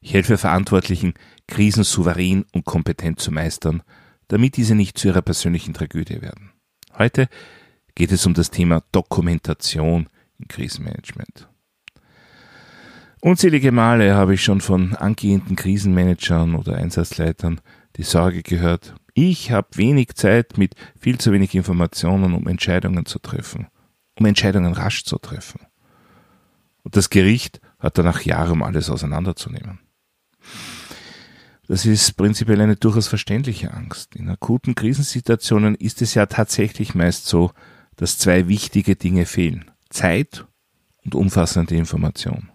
Ich helfe Verantwortlichen, Krisen souverän und kompetent zu meistern, damit diese nicht zu ihrer persönlichen Tragödie werden. Heute geht es um das Thema Dokumentation im Krisenmanagement. Unzählige Male habe ich schon von angehenden Krisenmanagern oder Einsatzleitern die Sorge gehört, ich habe wenig Zeit mit viel zu wenig Informationen, um Entscheidungen zu treffen, um Entscheidungen rasch zu treffen. Und das Gericht hat danach Jahre, um alles auseinanderzunehmen. Das ist prinzipiell eine durchaus verständliche Angst. In akuten Krisensituationen ist es ja tatsächlich meist so, dass zwei wichtige Dinge fehlen. Zeit und umfassende Information.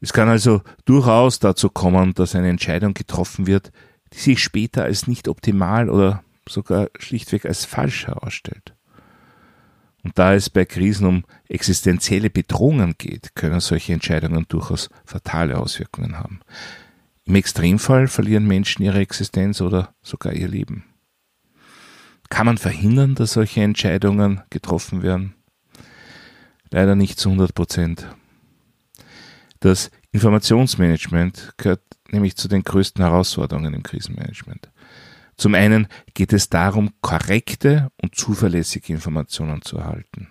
Es kann also durchaus dazu kommen, dass eine Entscheidung getroffen wird, die sich später als nicht optimal oder sogar schlichtweg als falsch herausstellt. Und da es bei Krisen um existenzielle Bedrohungen geht, können solche Entscheidungen durchaus fatale Auswirkungen haben. Im Extremfall verlieren Menschen ihre Existenz oder sogar ihr Leben. Kann man verhindern, dass solche Entscheidungen getroffen werden? Leider nicht zu 100 Prozent. Das Informationsmanagement gehört nämlich zu den größten Herausforderungen im Krisenmanagement. Zum einen geht es darum, korrekte und zuverlässige Informationen zu erhalten.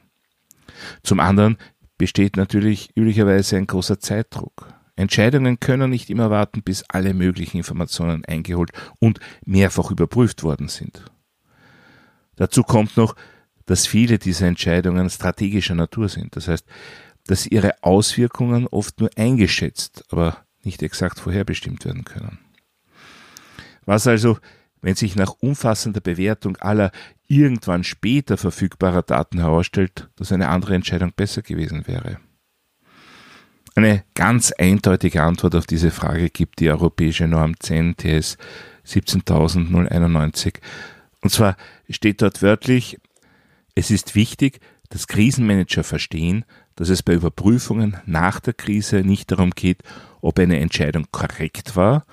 Zum anderen besteht natürlich üblicherweise ein großer Zeitdruck. Entscheidungen können nicht immer warten, bis alle möglichen Informationen eingeholt und mehrfach überprüft worden sind. Dazu kommt noch, dass viele dieser Entscheidungen strategischer Natur sind. Das heißt, dass ihre Auswirkungen oft nur eingeschätzt, aber nicht exakt vorherbestimmt werden können. Was also, wenn sich nach umfassender Bewertung aller irgendwann später verfügbarer Daten herausstellt, dass eine andere Entscheidung besser gewesen wäre? Eine ganz eindeutige Antwort auf diese Frage gibt die europäische Norm 10 TS 17091. Und zwar steht dort wörtlich, es ist wichtig, dass Krisenmanager verstehen, dass es bei Überprüfungen nach der Krise nicht darum geht, ob eine Entscheidung korrekt war,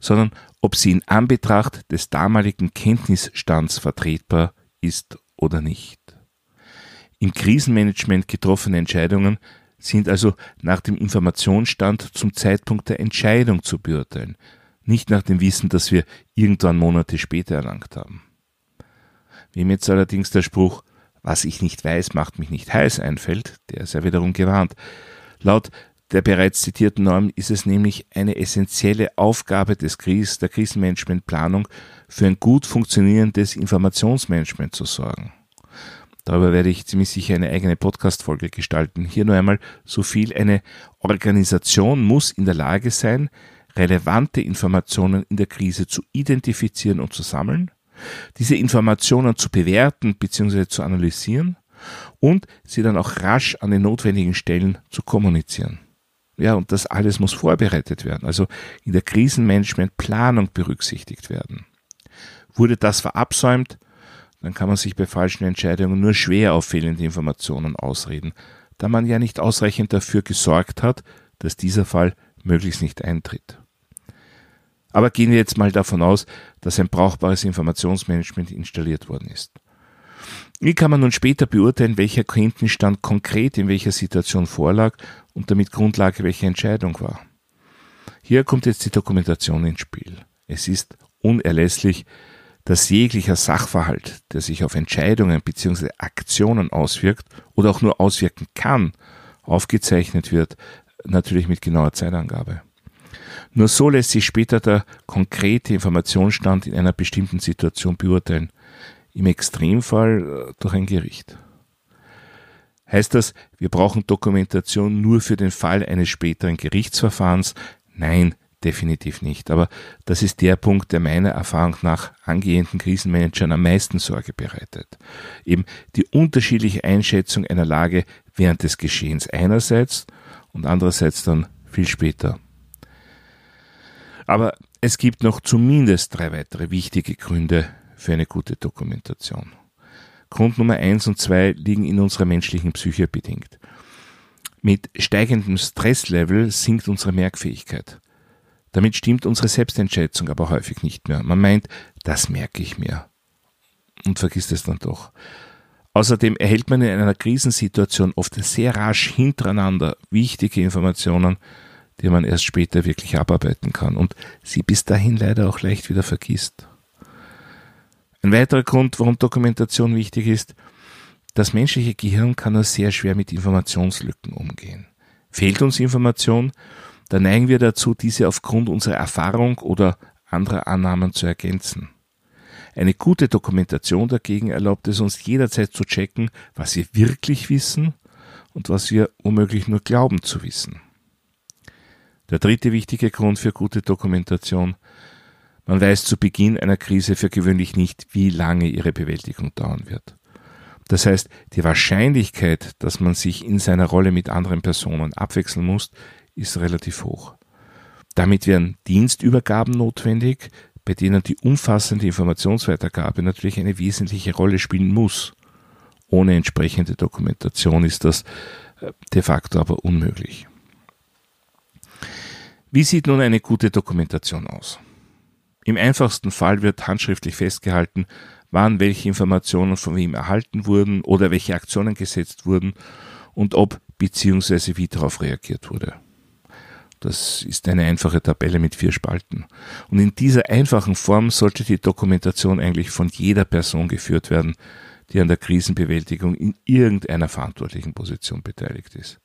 sondern ob sie in Anbetracht des damaligen Kenntnisstands vertretbar ist oder nicht. Im Krisenmanagement getroffene Entscheidungen sind also nach dem Informationsstand zum Zeitpunkt der Entscheidung zu beurteilen, nicht nach dem Wissen, das wir irgendwann Monate später erlangt haben. Wem jetzt allerdings der Spruch, was ich nicht weiß, macht mich nicht heiß einfällt, der ist ja wiederum gewarnt. Laut der bereits zitierten Norm ist es nämlich eine essentielle Aufgabe des Kris, der Krisenmanagementplanung für ein gut funktionierendes Informationsmanagement zu sorgen. Darüber werde ich ziemlich sicher eine eigene Podcast-Folge gestalten. Hier nur einmal so viel. Eine Organisation muss in der Lage sein, relevante Informationen in der Krise zu identifizieren und zu sammeln, diese Informationen zu bewerten bzw. zu analysieren und sie dann auch rasch an den notwendigen Stellen zu kommunizieren. Ja, und das alles muss vorbereitet werden, also in der Krisenmanagement-Planung berücksichtigt werden. Wurde das verabsäumt, dann kann man sich bei falschen Entscheidungen nur schwer auf fehlende Informationen ausreden, da man ja nicht ausreichend dafür gesorgt hat, dass dieser Fall möglichst nicht eintritt. Aber gehen wir jetzt mal davon aus, dass ein brauchbares Informationsmanagement installiert worden ist. Wie kann man nun später beurteilen, welcher Kenntnisstand konkret in welcher Situation vorlag und damit Grundlage welcher Entscheidung war? Hier kommt jetzt die Dokumentation ins Spiel. Es ist unerlässlich, dass jeglicher Sachverhalt, der sich auf Entscheidungen bzw. Aktionen auswirkt oder auch nur auswirken kann, aufgezeichnet wird, natürlich mit genauer Zeitangabe. Nur so lässt sich später der konkrete Informationsstand in einer bestimmten Situation beurteilen, im Extremfall äh, durch ein Gericht. Heißt das, wir brauchen Dokumentation nur für den Fall eines späteren Gerichtsverfahrens? Nein, definitiv nicht. Aber das ist der Punkt, der meiner Erfahrung nach angehenden Krisenmanagern am meisten Sorge bereitet. Eben die unterschiedliche Einschätzung einer Lage während des Geschehens einerseits und andererseits dann viel später. Aber Es gibt noch zumindest drei weitere wichtige Gründe für eine gute Dokumentation. Grund Nummer eins und zwei liegen in unserer menschlichen Psyche bedingt. Mit steigendem Stresslevel sinkt unsere Merkfähigkeit. Damit stimmt unsere Selbstentschätzung aber häufig nicht mehr. Man meint, das merke ich mir. Und vergisst es dann doch. Außerdem erhält man in einer Krisensituation oft sehr rasch hintereinander wichtige Informationen, die man erst später wirklich abarbeiten kann und sie bis dahin leider auch leicht wieder vergisst. Ein weiterer Grund, warum Dokumentation wichtig ist, das menschliche Gehirn kann nur sehr schwer mit Informationslücken umgehen. Fehlt uns Information, dann neigen wir dazu, diese aufgrund unserer Erfahrung oder anderer Annahmen zu ergänzen. Eine gute Dokumentation dagegen erlaubt es uns jederzeit zu checken, was wir wirklich wissen und was wir womöglich nur glauben zu wissen. Der dritte wichtige Grund für gute Dokumentation man weiß zu Beginn einer Krise für gewöhnlich nicht, wie lange ihre Bewältigung dauern wird. Das heißt, die Wahrscheinlichkeit, dass man sich in seiner Rolle mit anderen Personen abwechseln muss, ist relativ hoch. Damit werden Dienstübergaben notwendig, bei denen die umfassende Informationsweitergabe natürlich eine wesentliche Rolle spielen muss. Ohne entsprechende Dokumentation ist das äh, de facto aber unmöglich. Wie sieht nun eine gute Dokumentation aus? Im einfachsten Fall wird handschriftlich festgehalten, wann welche Informationen von wem erhalten wurden oder welche Aktionen gesetzt wurden und ob bzw. wie darauf reagiert wurde. Das ist eine einfache Tabelle mit vier Spalten. Und in dieser einfachen Form sollte die Dokumentation eigentlich von jeder Person geführt werden, die an der Krisenbewältigung in irgendeiner verantwortlichen Position beteiligt ist.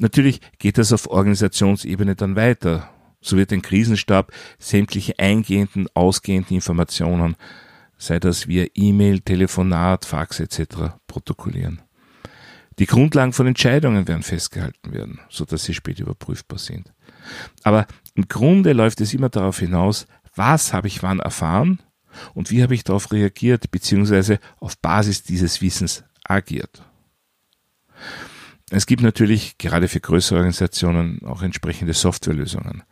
Natürlich geht das auf Organisationsebene dann weiter. So wird ein Krisenstab sämtliche eingehenden, ausgehenden Informationen sei das via E-Mail, Telefonat, Fax etc. protokollieren. Die Grundlagen von Entscheidungen werden festgehalten werden, so dass sie später überprüfbar sind. Aber im Grunde läuft es immer darauf hinaus, was habe ich wann erfahren und wie habe ich darauf reagiert bzw. auf Basis dieses Wissens agiert. Es gibt natürlich gerade für größere Organisationen auch entsprechende Softwarelösungen.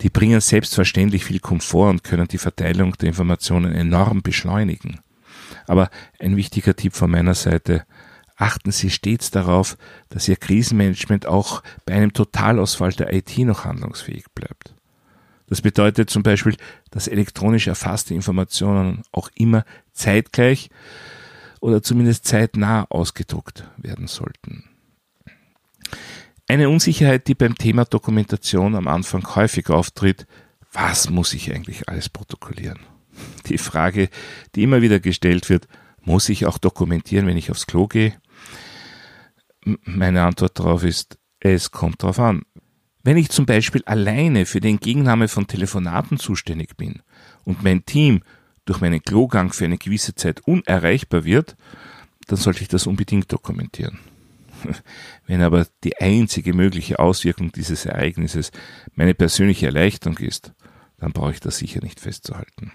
Die bringen selbstverständlich viel Komfort und können die Verteilung der Informationen enorm beschleunigen. Aber ein wichtiger Tipp von meiner Seite, achten Sie stets darauf, dass Ihr Krisenmanagement auch bei einem Totalausfall der IT noch handlungsfähig bleibt. Das bedeutet zum Beispiel, dass elektronisch erfasste Informationen auch immer zeitgleich oder zumindest zeitnah ausgedruckt werden sollten. Eine Unsicherheit, die beim Thema Dokumentation am Anfang häufig auftritt, was muss ich eigentlich alles protokollieren? Die Frage, die immer wieder gestellt wird, muss ich auch dokumentieren, wenn ich aufs Klo gehe? Meine Antwort darauf ist, es kommt darauf an. Wenn ich zum Beispiel alleine für die Entgegennahme von Telefonaten zuständig bin und mein Team durch meinen Klogang für eine gewisse Zeit unerreichbar wird, dann sollte ich das unbedingt dokumentieren. Wenn aber die einzige mögliche Auswirkung dieses Ereignisses meine persönliche Erleichterung ist, dann brauche ich das sicher nicht festzuhalten.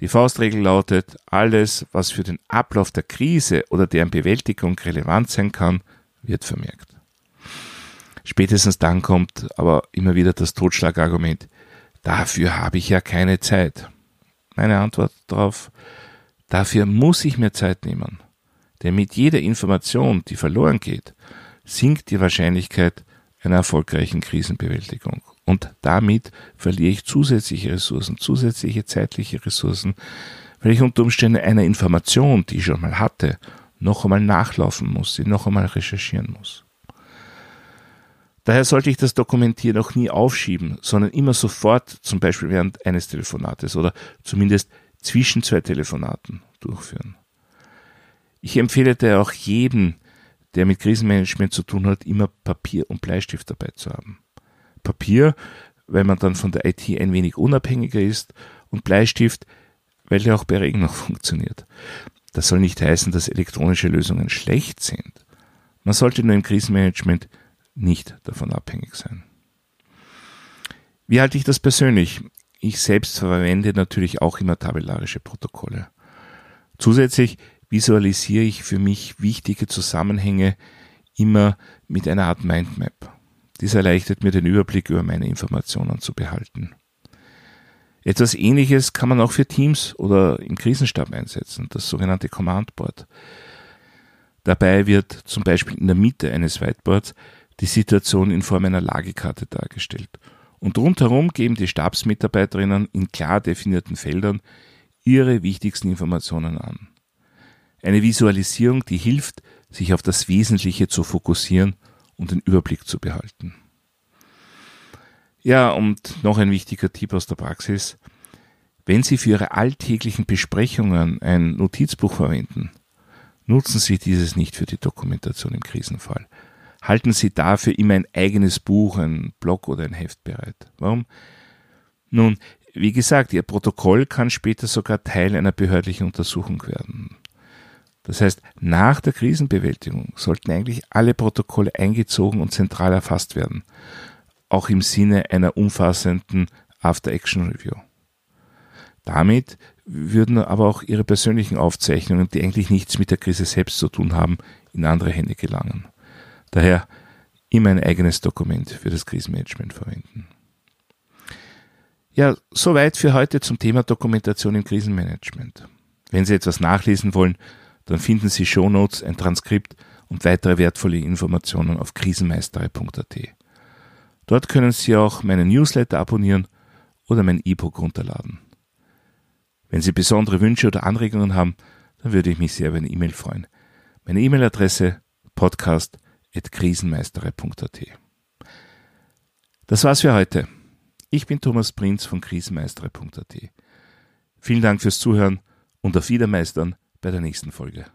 Die Faustregel lautet, alles, was für den Ablauf der Krise oder deren Bewältigung relevant sein kann, wird vermerkt. Spätestens dann kommt aber immer wieder das Totschlagargument, dafür habe ich ja keine Zeit. Meine Antwort darauf, dafür muss ich mir Zeit nehmen. Denn mit jeder Information, die verloren geht, sinkt die Wahrscheinlichkeit einer erfolgreichen Krisenbewältigung. Und damit verliere ich zusätzliche Ressourcen, zusätzliche zeitliche Ressourcen, weil ich unter Umständen einer Information, die ich schon mal hatte, noch einmal nachlaufen muss, sie noch einmal recherchieren muss. Daher sollte ich das Dokumentieren auch nie aufschieben, sondern immer sofort, zum Beispiel während eines Telefonates oder zumindest zwischen zwei Telefonaten durchführen. Ich empfehle daher auch jedem, der mit Krisenmanagement zu tun hat, immer Papier und Bleistift dabei zu haben. Papier, weil man dann von der IT ein wenig unabhängiger ist und Bleistift, weil der auch bei Regen noch funktioniert. Das soll nicht heißen, dass elektronische Lösungen schlecht sind. Man sollte nur im Krisenmanagement nicht davon abhängig sein. Wie halte ich das persönlich? Ich selbst verwende natürlich auch immer tabellarische Protokolle. Zusätzlich visualisiere ich für mich wichtige Zusammenhänge immer mit einer Art Mindmap. Dies erleichtert mir den Überblick über meine Informationen zu behalten. Etwas ähnliches kann man auch für Teams oder im Krisenstab einsetzen, das sogenannte Command Board. Dabei wird zum Beispiel in der Mitte eines Whiteboards die Situation in Form einer Lagekarte dargestellt. Und rundherum geben die Stabsmitarbeiterinnen in klar definierten Feldern ihre wichtigsten Informationen an. Eine Visualisierung, die hilft, sich auf das Wesentliche zu fokussieren und den Überblick zu behalten. Ja, und noch ein wichtiger Tipp aus der Praxis. Wenn Sie für Ihre alltäglichen Besprechungen ein Notizbuch verwenden, nutzen Sie dieses nicht für die Dokumentation im Krisenfall. Halten Sie dafür immer ein eigenes Buch, ein Blog oder ein Heft bereit. Warum? Nun, wie gesagt, Ihr Protokoll kann später sogar Teil einer behördlichen Untersuchung werden. Das heißt, nach der Krisenbewältigung sollten eigentlich alle Protokolle eingezogen und zentral erfasst werden, auch im Sinne einer umfassenden After-Action-Review. Damit würden aber auch ihre persönlichen Aufzeichnungen, die eigentlich nichts mit der Krise selbst zu tun haben, in andere Hände gelangen. Daher immer ein eigenes Dokument für das Krisenmanagement verwenden. Ja, soweit für heute zum Thema Dokumentation im Krisenmanagement. Wenn Sie etwas nachlesen wollen, dann finden Sie Shownotes, ein Transkript und weitere wertvolle Informationen auf krisenmeistere.at. Dort können Sie auch meinen Newsletter abonnieren oder mein E-Book runterladen. Wenn Sie besondere Wünsche oder Anregungen haben, dann würde ich mich sehr über eine E-Mail freuen. Meine E-Mail-Adresse podcast.krisenmeistere.at. Das war's für heute. Ich bin Thomas Prinz von krisenmeistere.at. Vielen Dank fürs Zuhören und auf Wiedermeistern bei der nächsten Folge.